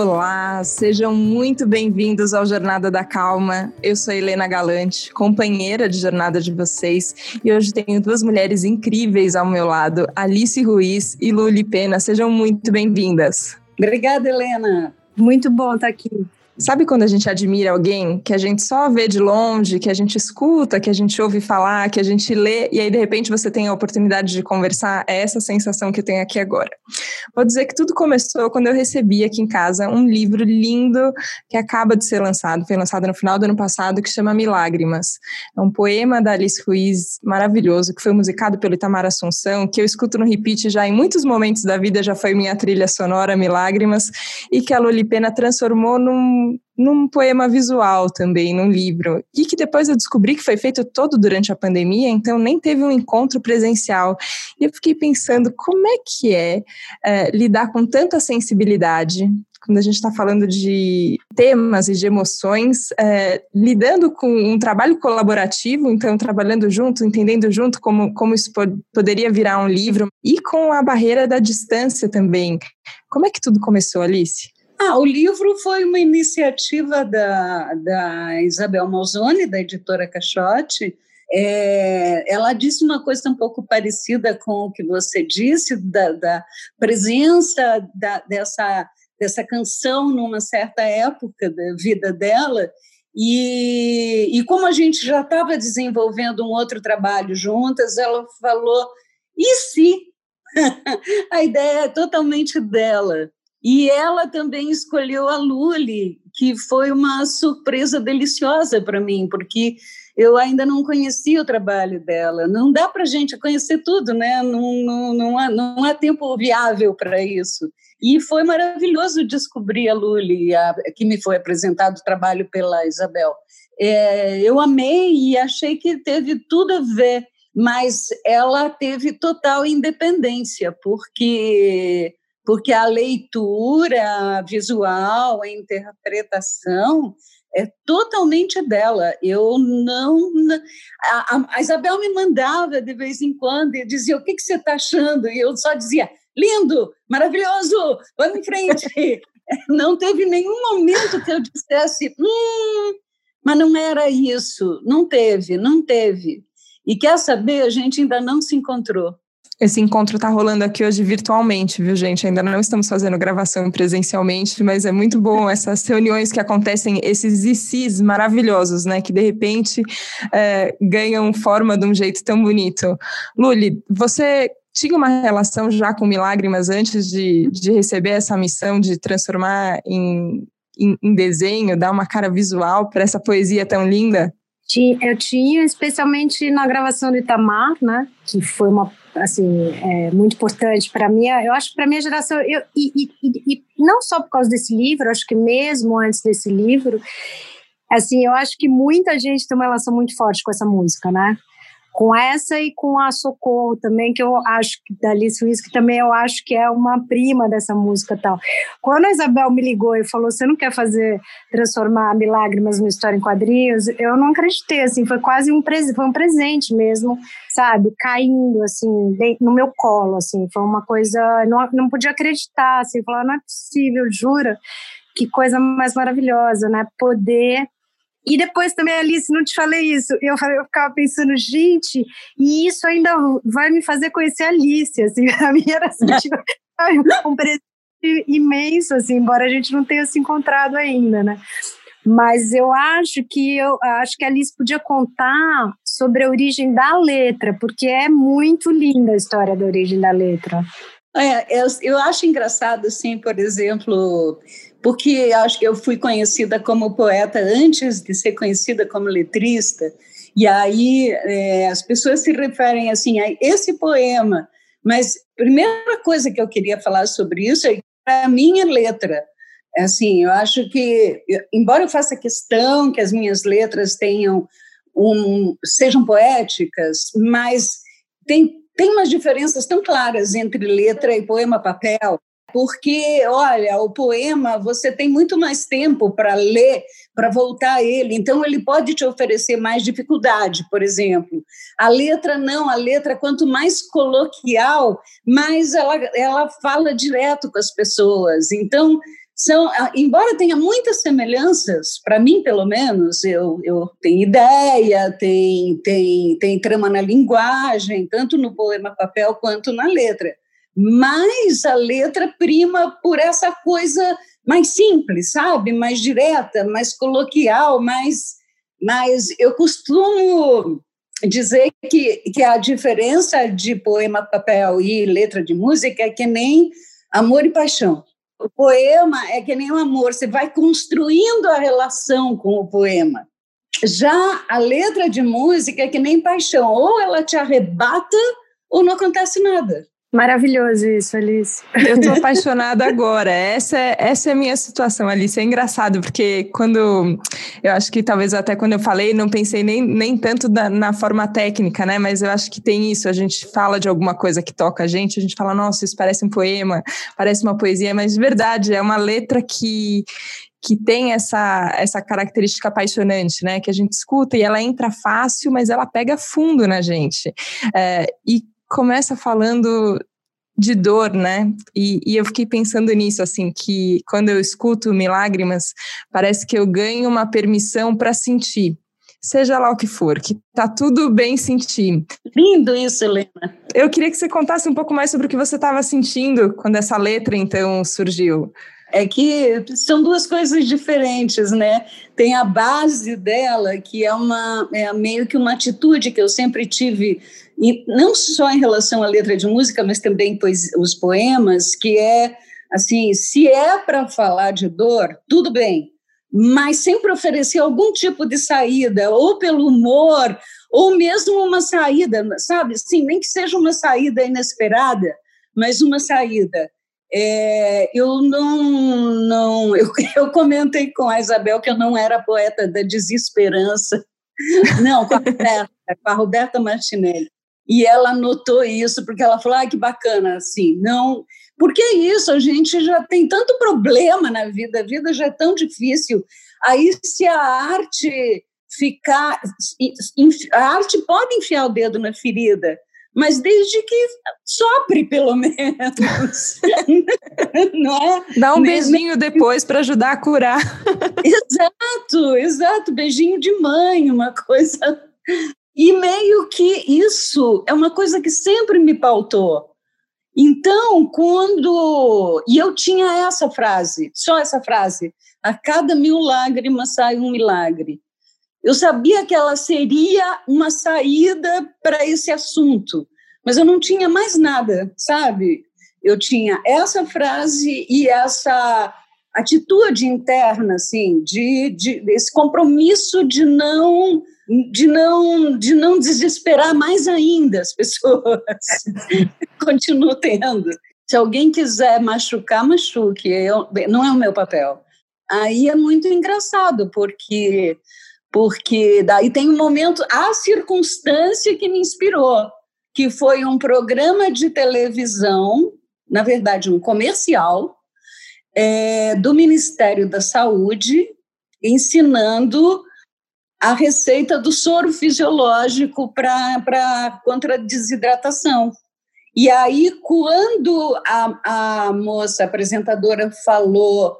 Olá, sejam muito bem-vindos ao Jornada da Calma. Eu sou Helena Galante, companheira de jornada de vocês, e hoje tenho duas mulheres incríveis ao meu lado, Alice Ruiz e Luli Pena. Sejam muito bem-vindas. Obrigada, Helena. Muito bom estar aqui. Sabe quando a gente admira alguém que a gente só vê de longe, que a gente escuta, que a gente ouve falar, que a gente lê, e aí de repente você tem a oportunidade de conversar? É essa sensação que eu tenho aqui agora. Vou dizer que tudo começou quando eu recebi aqui em casa um livro lindo que acaba de ser lançado, foi lançado no final do ano passado, que chama Milágrimas. É um poema da Alice Ruiz maravilhoso, que foi musicado pelo Itamar Assunção, que eu escuto no repeat já em muitos momentos da vida, já foi minha trilha sonora, Milágrimas, e que a Lolipena transformou num num poema visual também, num livro, e que depois eu descobri que foi feito todo durante a pandemia, então nem teve um encontro presencial. E eu fiquei pensando como é que é, é lidar com tanta sensibilidade, quando a gente está falando de temas e de emoções, é, lidando com um trabalho colaborativo, então trabalhando junto, entendendo junto como, como isso poderia virar um livro, e com a barreira da distância também. Como é que tudo começou, Alice? Ah, o livro foi uma iniciativa da, da Isabel Malzone, da editora Caixote. É, ela disse uma coisa um pouco parecida com o que você disse, da, da presença da, dessa, dessa canção numa certa época da vida dela. E, e como a gente já estava desenvolvendo um outro trabalho juntas, ela falou: e se? a ideia é totalmente dela. E ela também escolheu a Luli, que foi uma surpresa deliciosa para mim, porque eu ainda não conhecia o trabalho dela. Não dá para a gente conhecer tudo, né? Não, não, não, há, não há tempo viável para isso. E foi maravilhoso descobrir a Luli, a, que me foi apresentado o trabalho pela Isabel. É, eu amei e achei que teve tudo a ver, mas ela teve total independência, porque porque a leitura visual, a interpretação é totalmente dela. Eu não. A, a Isabel me mandava de vez em quando e dizia: O que, que você está achando? E eu só dizia: Lindo, maravilhoso, vamos em frente. não teve nenhum momento que eu dissesse: Hum, mas não era isso. Não teve, não teve. E quer saber? A gente ainda não se encontrou. Esse encontro está rolando aqui hoje virtualmente, viu, gente? Ainda não estamos fazendo gravação presencialmente, mas é muito bom essas reuniões que acontecem, esses ICs maravilhosos, né? Que de repente é, ganham forma de um jeito tão bonito. Luli, você tinha uma relação já com Milagrimas antes de, de receber essa missão de transformar em, em, em desenho, dar uma cara visual para essa poesia tão linda? Eu tinha, especialmente na gravação do Itamar, né? Que foi uma assim, é, muito importante para mim. Eu acho para minha geração, eu, e, e, e, não só por causa desse livro, acho que mesmo antes desse livro, assim, eu acho que muita gente tem uma relação muito forte com essa música, né? Com essa e com a Socorro também, que eu acho da Alice que também eu acho que é uma prima dessa música tal. Quando a Isabel me ligou e falou: "Você não quer fazer transformar Milágrimas numa história em quadrinhos?", eu não acreditei, assim, foi quase um presente, foi um presente mesmo, sabe, caindo assim no meu colo, assim, foi uma coisa, não, não podia acreditar, assim, falar: "Não é possível, jura?" Que coisa mais maravilhosa, né? Poder e depois também, Alice, não te falei isso. Eu, eu ficava pensando, gente, e isso ainda vai me fazer conhecer a Alice. Assim, a minha era assim, tipo, um presente imenso, assim, embora a gente não tenha se encontrado ainda, né? Mas eu acho que eu acho que a Alice podia contar sobre a origem da letra, porque é muito linda a história da origem da letra. É, eu, eu acho engraçado, assim, por exemplo, porque acho que eu fui conhecida como poeta antes de ser conhecida como letrista, e aí é, as pessoas se referem assim a esse poema, mas primeira coisa que eu queria falar sobre isso é a minha letra. Assim, eu acho que, embora eu faça questão que as minhas letras tenham um, sejam poéticas, mas tem, tem umas diferenças tão claras entre letra e poema papel porque, olha, o poema você tem muito mais tempo para ler, para voltar a ele, então ele pode te oferecer mais dificuldade, por exemplo. A letra não, a letra, quanto mais coloquial, mais ela, ela fala direto com as pessoas. Então, são, ah, embora tenha muitas semelhanças, para mim, pelo menos, eu, eu tenho ideia, tem, tem, tem trama na linguagem, tanto no poema papel quanto na letra. Mas a letra prima por essa coisa mais simples, sabe? Mais direta, mais coloquial, mais. mais eu costumo dizer que, que a diferença de poema papel e letra de música é que nem amor e paixão o poema é que nem o amor, você vai construindo a relação com o poema. Já a letra de música é que nem paixão, ou ela te arrebata ou não acontece nada. Maravilhoso isso, Alice. Eu tô apaixonada agora. Essa é, essa é a minha situação, Alice. É engraçado, porque quando. Eu acho que talvez até quando eu falei, não pensei nem, nem tanto na, na, forma técnica, né? Mas eu acho que tem isso. A gente fala de alguma coisa que toca a gente, a gente fala, nossa, isso parece um poema, parece uma poesia, mas de verdade, é uma letra que, que tem essa, essa característica apaixonante, né? Que a gente escuta e ela entra fácil, mas ela pega fundo na gente. É, e começa falando de dor, né? E, e, eu fiquei pensando nisso, assim, que quando eu escuto Milágrimas, parece que eu ganho uma permissão para sentir, seja lá o que for, que tá tudo bem sentir. Lindo isso, Helena. Eu queria que você contasse um pouco mais sobre o que você estava sentindo quando essa letra, então, surgiu. É que são duas coisas diferentes, né? Tem a base dela, que é uma é meio que uma atitude que eu sempre tive e não só em relação à letra de música, mas também pois, os poemas, que é assim, se é para falar de dor, tudo bem, mas sempre oferecer algum tipo de saída, ou pelo humor, ou mesmo uma saída, sabe? Sim, nem que seja uma saída inesperada, mas uma saída. É, eu não, não eu, eu comentei com a Isabel que eu não era poeta da desesperança, não, com a Roberta, com a Roberta Martinelli. E ela notou isso, porque ela falou: ah, que bacana, assim, não. Porque é isso, a gente já tem tanto problema na vida, a vida já é tão difícil. Aí, se a arte ficar. A arte pode enfiar o dedo na ferida, mas desde que sopre, pelo menos. Não é? Dá um beijinho depois para ajudar a curar. exato, exato. Beijinho de mãe, uma coisa e meio que isso é uma coisa que sempre me pautou. Então, quando. E eu tinha essa frase, só essa frase: a cada mil lágrimas sai um milagre. Eu sabia que ela seria uma saída para esse assunto, mas eu não tinha mais nada, sabe? Eu tinha essa frase e essa atitude interna, assim, de, de esse compromisso de não de não, de não desesperar mais ainda as pessoas. Continuo tendo. Se alguém quiser machucar, machuque. Eu, não é o meu papel. Aí é muito engraçado, porque porque daí tem um momento, a circunstância que me inspirou, que foi um programa de televisão, na verdade, um comercial, é, do Ministério da Saúde, ensinando a receita do soro fisiológico para contra a desidratação. E aí, quando a, a moça apresentadora falou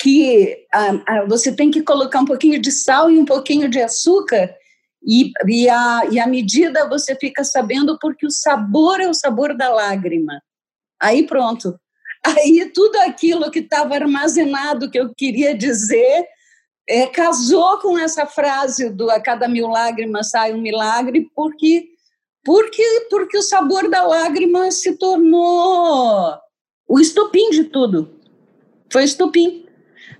que a, a, você tem que colocar um pouquinho de sal e um pouquinho de açúcar, e, e, a, e a medida você fica sabendo porque o sabor é o sabor da lágrima. Aí pronto. Aí tudo aquilo que estava armazenado que eu queria dizer é, casou com essa frase do a cada mil lágrimas sai um milagre, porque, porque, porque o sabor da lágrima se tornou o estopim de tudo. Foi estopim.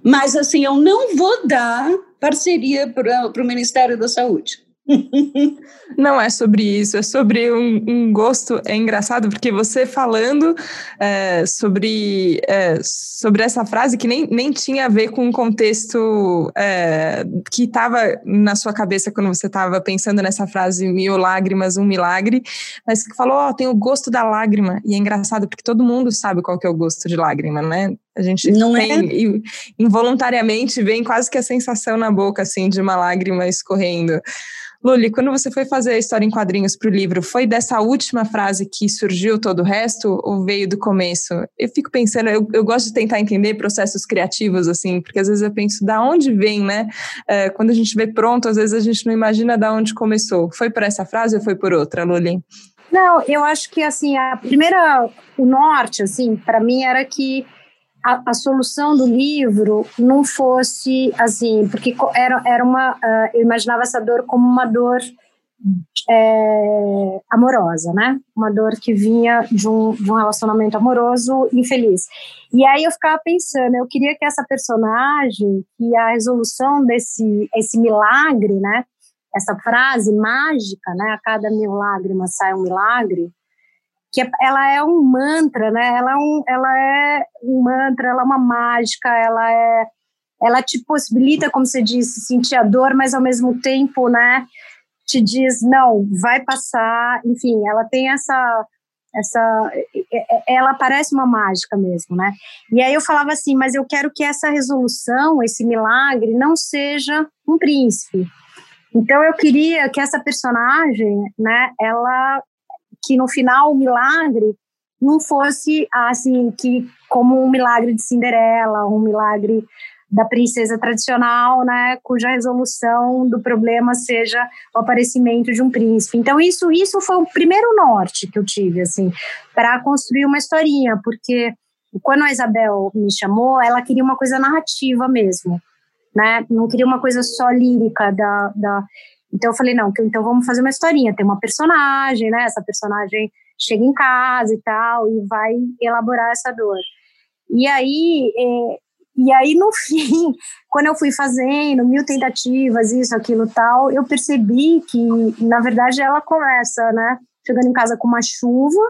Mas, assim, eu não vou dar parceria para o Ministério da Saúde. Não é sobre isso, é sobre um, um gosto. É engraçado porque você falando é, sobre, é, sobre essa frase que nem, nem tinha a ver com o contexto é, que estava na sua cabeça quando você estava pensando nessa frase mil lágrimas, um milagre, mas que falou, ó, oh, tem o gosto da lágrima. E é engraçado porque todo mundo sabe qual que é o gosto de lágrima, né? A gente Não tem, é? involuntariamente vem quase que a sensação na boca, assim, de uma lágrima escorrendo. Luli, quando você foi fazer a história em quadrinhos para o livro, foi dessa última frase que surgiu todo o resto ou veio do começo? Eu fico pensando, eu, eu gosto de tentar entender processos criativos, assim, porque às vezes eu penso, da onde vem, né? É, quando a gente vê pronto, às vezes a gente não imagina da onde começou. Foi por essa frase ou foi por outra, Luli? Não, eu acho que, assim, a primeira, o norte, assim, para mim era que a, a, solução do livro não fosse assim, porque era, era uma, uh, eu imaginava essa dor como uma dor é, amorosa, né? Uma dor que vinha de um, de um relacionamento amoroso infeliz. E aí eu ficava pensando, eu queria que essa personagem, que a resolução desse esse milagre, né? Essa frase mágica, né? A cada mil lágrimas sai um milagre que é, ela é um mantra, né? Ela é um, ela é um mantra, ela é uma mágica, ela é, ela te possibilita, como você disse, sentir a dor, mas ao mesmo tempo, né? Te diz não, vai passar. Enfim, ela tem essa, essa, ela parece uma mágica mesmo, né? E aí eu falava assim, mas eu quero que essa resolução, esse milagre, não seja um príncipe. Então eu queria que essa personagem, né? Ela que no final o milagre não fosse assim que como um milagre de Cinderela, um milagre da princesa tradicional, né, cuja resolução do problema seja o aparecimento de um príncipe. Então isso isso foi o primeiro norte que eu tive assim para construir uma historinha, porque quando a Isabel me chamou, ela queria uma coisa narrativa mesmo, né? Não queria uma coisa só lírica da, da então eu falei, não, então vamos fazer uma historinha, tem uma personagem, né? Essa personagem chega em casa e tal, e vai elaborar essa dor. E aí, é, e aí no fim, quando eu fui fazendo mil tentativas, isso, aquilo, tal, eu percebi que, na verdade, ela começa, né? Chegando em casa com uma chuva,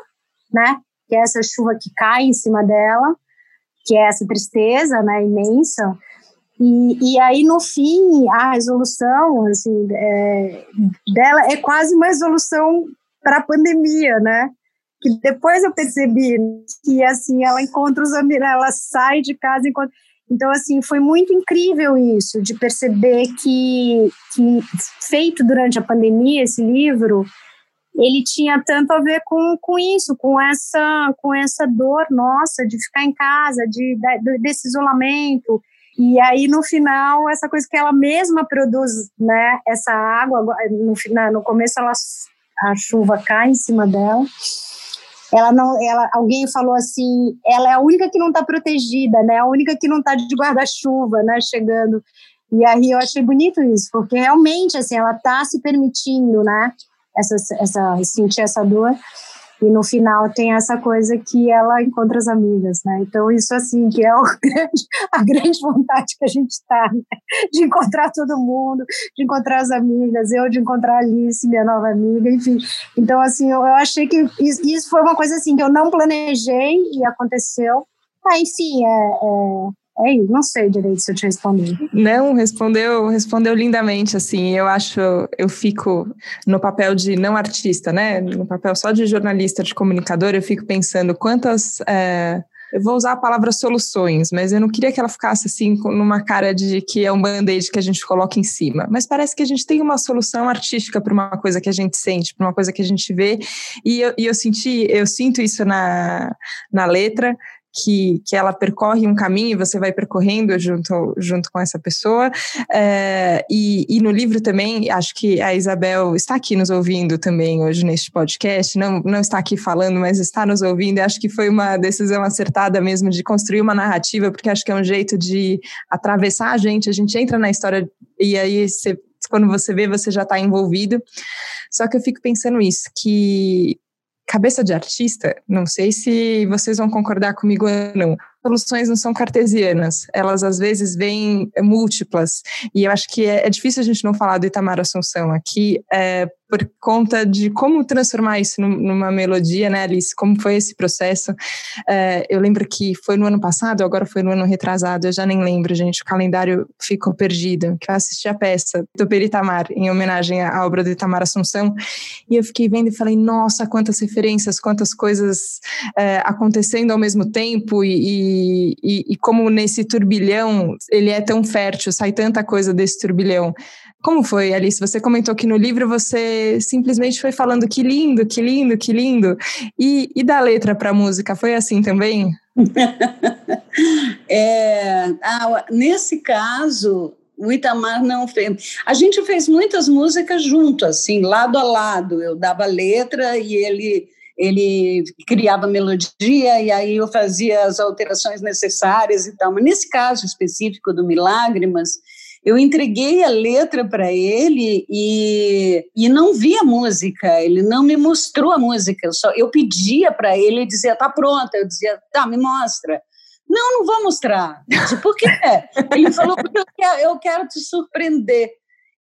né? Que é essa chuva que cai em cima dela, que é essa tristeza, né? Imensa. E, e aí, no fim, a resolução assim, é, dela é quase uma resolução para a pandemia, né? Que depois eu percebi que, assim, ela encontra os amigos, ela sai de casa, encontra... Então, assim, foi muito incrível isso, de perceber que, que, feito durante a pandemia, esse livro, ele tinha tanto a ver com, com isso, com essa, com essa dor nossa de ficar em casa, de, de desse isolamento, e aí, no final, essa coisa que ela mesma produz, né? Essa água, no, final, no começo, ela, a chuva cai em cima dela. Ela não, ela, alguém falou assim, ela é a única que não está protegida, né? A única que não está de guarda-chuva, né? Chegando. E aí eu achei bonito isso, porque realmente, assim, ela está se permitindo, né? Essa, essa, sentir essa dor e no final tem essa coisa que ela encontra as amigas, né? Então isso assim que é grande, a grande vontade que a gente está, né? de encontrar todo mundo, de encontrar as amigas, eu de encontrar a Alice, minha nova amiga, enfim. Então assim eu, eu achei que isso foi uma coisa assim que eu não planejei e aconteceu. Ah, enfim, é, é é isso, não sei direito se eu te respondi. Não, respondeu, respondeu lindamente, assim, eu acho, eu fico no papel de não artista, né, no papel só de jornalista, de comunicador, eu fico pensando quantas, é, eu vou usar a palavra soluções, mas eu não queria que ela ficasse assim, numa cara de que é um band-aid que a gente coloca em cima, mas parece que a gente tem uma solução artística para uma coisa que a gente sente, para uma coisa que a gente vê, e eu, e eu senti, eu sinto isso na, na letra, que, que ela percorre um caminho e você vai percorrendo junto, junto com essa pessoa. É, e, e no livro também, acho que a Isabel está aqui nos ouvindo também hoje neste podcast, não, não está aqui falando, mas está nos ouvindo. Acho que foi uma decisão acertada mesmo de construir uma narrativa, porque acho que é um jeito de atravessar a gente, a gente entra na história e aí você quando você vê, você já está envolvido. Só que eu fico pensando isso, que cabeça de artista, não sei se vocês vão concordar comigo ou não. Soluções não são cartesianas, elas às vezes vêm múltiplas, e eu acho que é, é difícil a gente não falar do Itamar Assunção aqui, é, por conta de como transformar isso numa melodia, né, Alice? Como foi esse processo? É, eu lembro que foi no ano passado, agora foi no ano retrasado, eu já nem lembro, gente, o calendário ficou perdido, que eu assisti a peça do Peritamar, em homenagem à obra do Itamar Assunção, e eu fiquei vendo e falei, nossa, quantas referências, quantas coisas é, acontecendo ao mesmo tempo, e, e, e como nesse turbilhão ele é tão fértil, sai tanta coisa desse turbilhão. Como foi, Alice? Você comentou que no livro você simplesmente foi falando que lindo, que lindo, que lindo. E, e da letra para a música, foi assim também? é, ah, nesse caso, o Itamar não fez. A gente fez muitas músicas junto, assim, lado a lado. Eu dava letra e ele ele criava melodia e aí eu fazia as alterações necessárias e tal. Mas nesse caso específico do Milágrimas, eu entreguei a letra para ele e, e não vi a música, ele não me mostrou a música, eu, só, eu pedia para ele, ele dizia, tá pronta, eu dizia, tá, me mostra. Não, não vou mostrar. Disse, por quê? Ele falou, porque eu quero, eu quero te surpreender.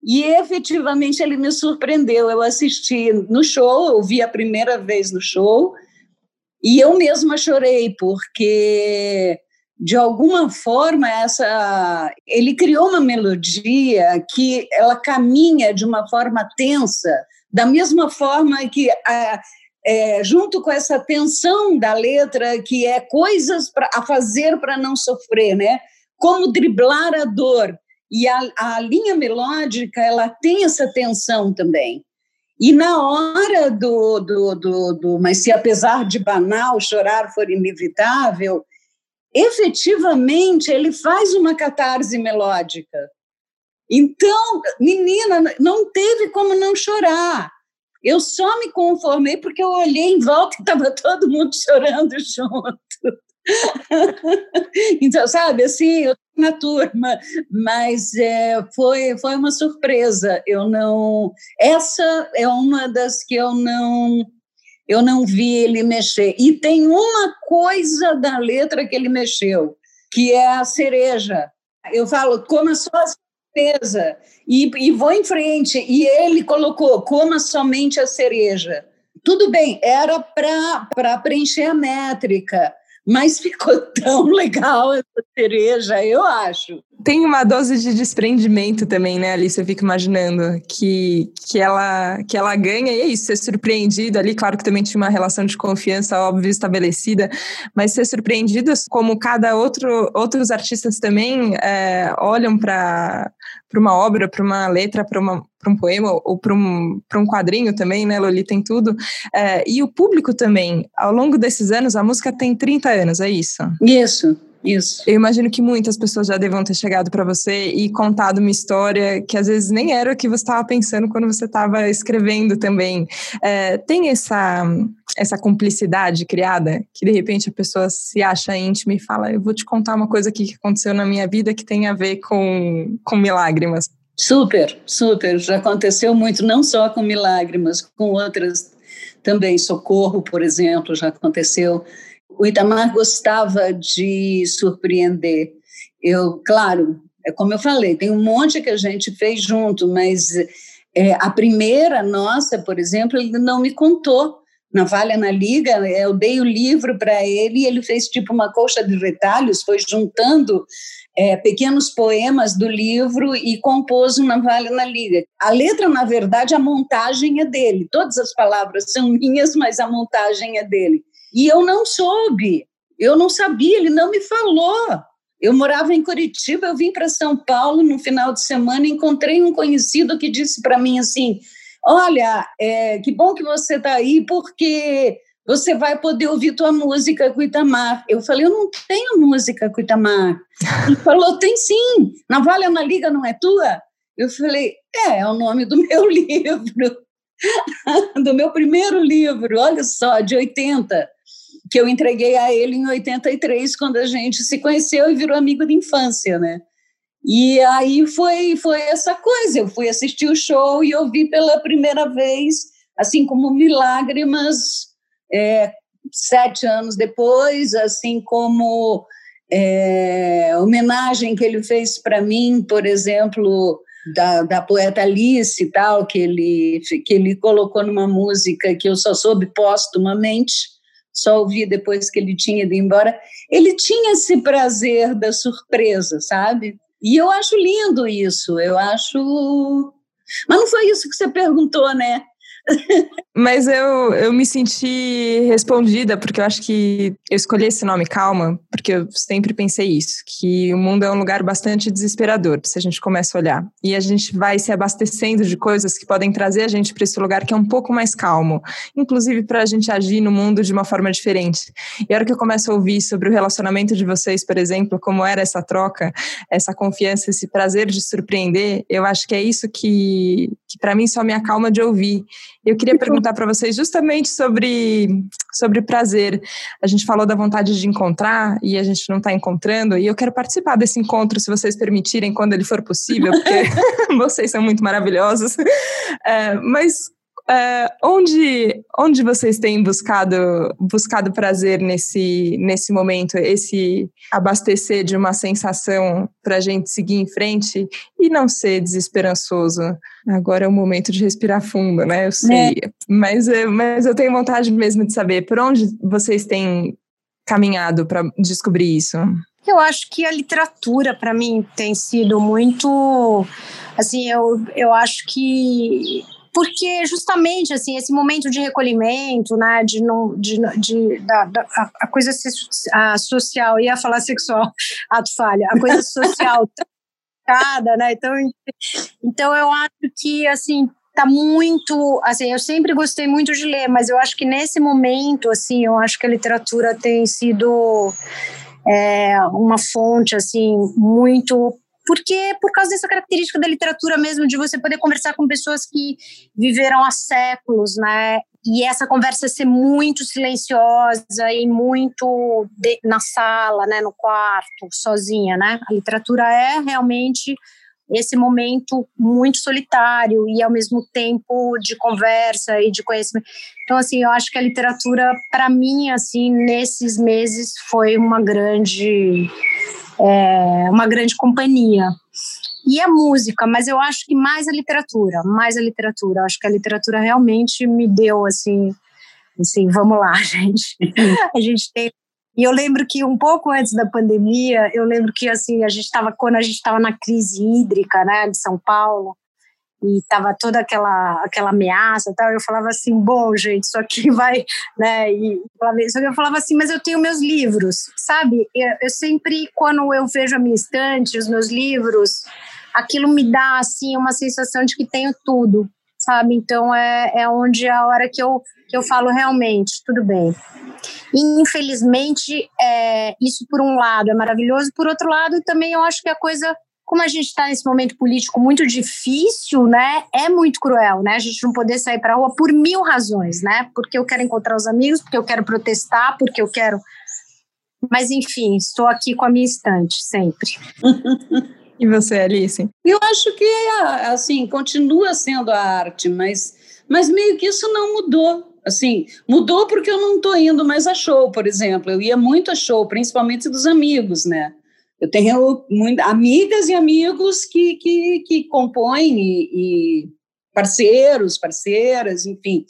E efetivamente ele me surpreendeu. Eu assisti no show, eu vi a primeira vez no show, e eu mesma chorei, porque de alguma forma essa ele criou uma melodia que ela caminha de uma forma tensa da mesma forma que a, é, junto com essa tensão da letra que é coisas pra, a fazer para não sofrer né? Como driblar a dor. E a, a linha melódica ela tem essa tensão também. E na hora do, do, do, do mas se apesar de banal chorar for inevitável efetivamente ele faz uma catarse melódica. Então, menina, não teve como não chorar. Eu só me conformei porque eu olhei em volta e estava todo mundo chorando junto. então, sabe, assim, eu na turma, mas é, foi, foi uma surpresa. Eu não. Essa é uma das que eu não eu não vi ele mexer. E tem uma coisa da letra que ele mexeu, que é a cereja. Eu falo, coma só a certeza, e, e vou em frente. E ele colocou, coma somente a cereja. Tudo bem, era para preencher a métrica, mas ficou tão legal essa cereja, eu acho. Tem uma dose de desprendimento também, né, Alice? Eu fico imaginando que, que, ela, que ela ganha, e é isso, ser surpreendida ali. Claro que também tinha uma relação de confiança, óbvio, estabelecida, mas ser surpreendida como cada outro, outros artistas também é, olham para uma obra, para uma letra, para um poema ou para um, um quadrinho também, né? Loli tem tudo. É, e o público também, ao longo desses anos, a música tem 30 anos, é isso? Isso. Isso. Eu imagino que muitas pessoas já devam ter chegado para você e contado uma história que às vezes nem era o que você estava pensando quando você estava escrevendo também. É, tem essa, essa cumplicidade criada que de repente a pessoa se acha íntima e fala: Eu vou te contar uma coisa aqui que aconteceu na minha vida que tem a ver com, com milagres. Super, super. Já aconteceu muito, não só com milagres, mas com outras também. Socorro, por exemplo, já aconteceu. O Itamar gostava de surpreender. Eu, claro, é como eu falei, tem um monte que a gente fez junto, mas é, a primeira nossa, por exemplo, ele não me contou. Na Valha na Liga, eu dei o livro para ele e ele fez tipo uma colcha de retalhos, foi juntando é, pequenos poemas do livro e compôs uma Navalha na Liga. A letra, na verdade, a montagem é dele. Todas as palavras são minhas, mas a montagem é dele. E eu não soube, eu não sabia, ele não me falou. Eu morava em Curitiba, eu vim para São Paulo no final de semana, encontrei um conhecido que disse para mim assim: Olha, é, que bom que você está aí, porque você vai poder ouvir tua música com Itamar. Eu falei, eu não tenho música com Itamar. Ele falou, tem sim, Navalha na Liga não é tua? Eu falei, é, é o nome do meu livro, do meu primeiro livro, olha só, de 80, que eu entreguei a ele em 83, quando a gente se conheceu e virou amigo de infância, né? E aí foi, foi essa coisa, eu fui assistir o show e ouvi pela primeira vez, assim como Milagre, mas é, sete anos depois, assim como é, homenagem que ele fez para mim, por exemplo, da, da poeta Alice e tal, que ele, que ele colocou numa música que eu só soube póstumamente, só ouvi depois que ele tinha ido embora. Ele tinha esse prazer da surpresa, sabe? E eu acho lindo isso, eu acho. Mas não foi isso que você perguntou, né? Mas eu, eu me senti respondida, porque eu acho que eu escolhi esse nome Calma, porque eu sempre pensei isso, que o mundo é um lugar bastante desesperador, se a gente começa a olhar. E a gente vai se abastecendo de coisas que podem trazer a gente para esse lugar que é um pouco mais calmo, inclusive para a gente agir no mundo de uma forma diferente. E a hora que eu começo a ouvir sobre o relacionamento de vocês, por exemplo, como era essa troca, essa confiança, esse prazer de surpreender, eu acho que é isso que, que para mim só me acalma de ouvir. Eu queria perguntar para vocês justamente sobre, sobre prazer. A gente falou da vontade de encontrar e a gente não está encontrando, e eu quero participar desse encontro, se vocês permitirem, quando ele for possível, porque vocês são muito maravilhosos. É, mas Uh, onde, onde vocês têm buscado, buscado prazer nesse, nesse momento, esse abastecer de uma sensação para a gente seguir em frente e não ser desesperançoso? Agora é o momento de respirar fundo, né? Eu sei. É. Mas, eh, mas eu tenho vontade mesmo de saber por onde vocês têm caminhado para descobrir isso. Eu acho que a literatura, para mim, tem sido muito. Assim, eu, eu acho que porque justamente assim esse momento de recolhimento, né, de não, de, de da, da, a coisa a social ia falar sexual, ato falha, a coisa social cada, né? Então, então eu acho que assim tá muito, assim, eu sempre gostei muito de ler, mas eu acho que nesse momento, assim, eu acho que a literatura tem sido é, uma fonte assim muito porque por causa dessa característica da literatura mesmo, de você poder conversar com pessoas que viveram há séculos, né? E essa conversa ser muito silenciosa e muito de, na sala, né, no quarto, sozinha, né? A literatura é realmente esse momento muito solitário e ao mesmo tempo de conversa e de conhecimento. Então assim, eu acho que a literatura para mim assim nesses meses foi uma grande é, uma grande companhia. E a música, mas eu acho que mais a literatura, mais a literatura. Acho que a literatura realmente me deu assim, assim, vamos lá, gente. a gente tem e eu lembro que um pouco antes da pandemia, eu lembro que assim, a gente estava quando a gente estava na crise hídrica, né, de São Paulo, e tava toda aquela aquela ameaça tal eu falava assim bom gente isso aqui vai né e só que eu falava assim mas eu tenho meus livros sabe? Eu, eu, sempre quando eu vejo a minha estante os meus livros aquilo me dá assim uma sensação de que tenho tudo sabe? Então é, é onde a hora que eu que eu falo realmente tudo bem e, infelizmente é, isso por um lado é maravilhoso por outro lado também eu acho que a coisa como a gente está nesse momento político muito difícil, né? É muito cruel, né? A gente não poder sair para a rua por mil razões, né? Porque eu quero encontrar os amigos, porque eu quero protestar, porque eu quero. Mas enfim, estou aqui com a minha estante sempre. e você, Alice? Eu acho que assim continua sendo a arte, mas mas meio que isso não mudou. Assim, mudou porque eu não estou indo mais a show, por exemplo. Eu ia muito a show, principalmente dos amigos, né? Eu tenho muito, amigas e amigos que, que, que compõem e, e parceiros, parceiras, enfim.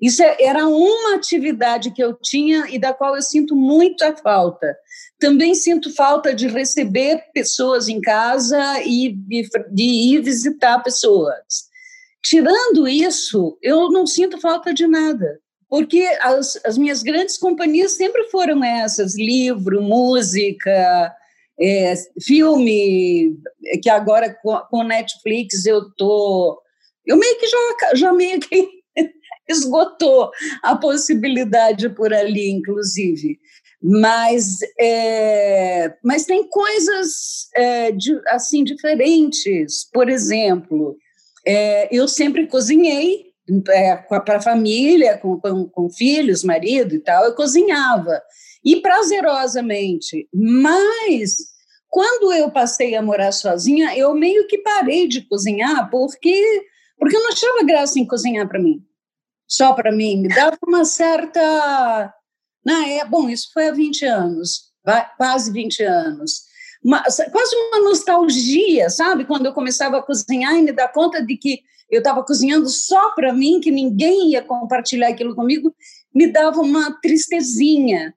Isso é, era uma atividade que eu tinha e da qual eu sinto muita falta. Também sinto falta de receber pessoas em casa e de, de ir visitar pessoas. Tirando isso, eu não sinto falta de nada, porque as, as minhas grandes companhias sempre foram essas: livro, música, é, filme que agora com, Netflix eu tô eu meio que já, já meio que esgotou a possibilidade por ali inclusive. Mas é, mas tem coisas é, de, assim diferentes. Por exemplo é, eu sempre cozinhei é, para a família com, com, com filhos marido e tal eu cozinhava e prazerosamente. Mas quando eu passei a morar sozinha, eu meio que parei de cozinhar porque porque eu não achava graça em cozinhar para mim, só para mim, me dava uma certa, não, é bom, isso foi há 20 anos, quase 20 anos. uma, quase uma nostalgia, sabe? Quando eu começava a cozinhar e me dar conta de que eu estava cozinhando só para mim, que ninguém ia compartilhar aquilo comigo, me dava uma tristezinha.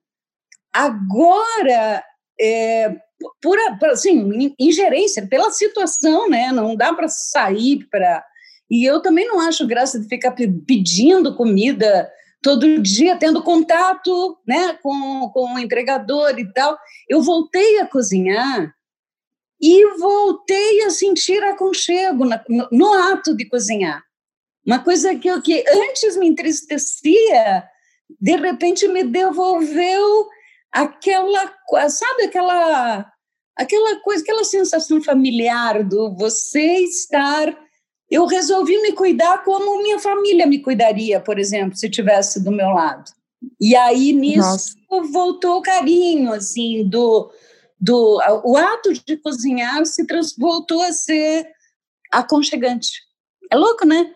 Agora, é, por, assim, ingerência, pela situação, né? Não dá para sair para. E eu também não acho graça de ficar pedindo comida todo dia, tendo contato né, com, com o entregador e tal. Eu voltei a cozinhar e voltei a sentir aconchego na, no, no, ato de cozinhar. Uma coisa que, que antes me entristecia, de repente me devolveu aquela, sabe, aquela, aquela coisa, aquela sensação familiar do você estar. Eu resolvi me cuidar como minha família me cuidaria, por exemplo, se tivesse do meu lado. E aí nisso Nossa. voltou o carinho, assim, do, do o ato de cozinhar se trans, voltou a ser aconchegante. É louco, né?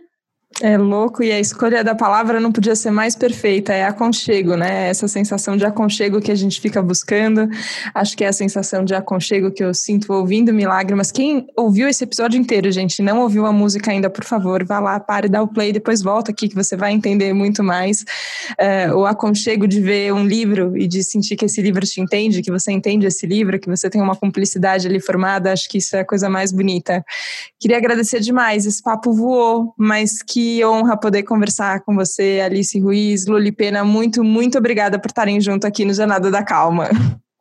É louco, e a escolha da palavra não podia ser mais perfeita, é aconchego, né? Essa sensação de aconchego que a gente fica buscando. Acho que é a sensação de aconchego que eu sinto ouvindo Milagre. Mas quem ouviu esse episódio inteiro, gente, não ouviu a música ainda, por favor, vá lá, pare, dá o play, depois volta aqui que você vai entender muito mais. É, o aconchego de ver um livro e de sentir que esse livro te entende, que você entende esse livro, que você tem uma cumplicidade ali formada, acho que isso é a coisa mais bonita. Queria agradecer demais, esse papo voou, mas que que honra poder conversar com você, Alice Ruiz, Luli Pena. Muito, muito obrigada por estarem junto aqui no Jornada da Calma.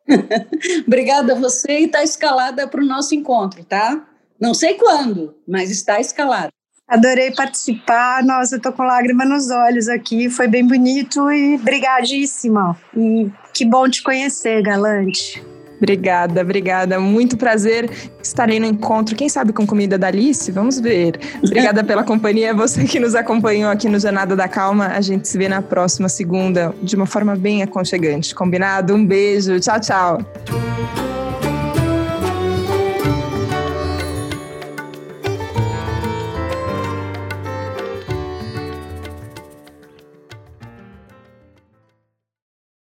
obrigada a você e está escalada para o nosso encontro, tá? Não sei quando, mas está escalada. Adorei participar. Nossa, eu tô com lágrima nos olhos aqui. Foi bem bonito e brigadíssima. E que bom te conhecer, Galante. Obrigada, obrigada. Muito prazer. Estarei no encontro, quem sabe com comida da Alice? Vamos ver. Obrigada pela companhia, você que nos acompanhou aqui no Jornada da Calma. A gente se vê na próxima segunda de uma forma bem aconchegante. Combinado? Um beijo. Tchau, tchau.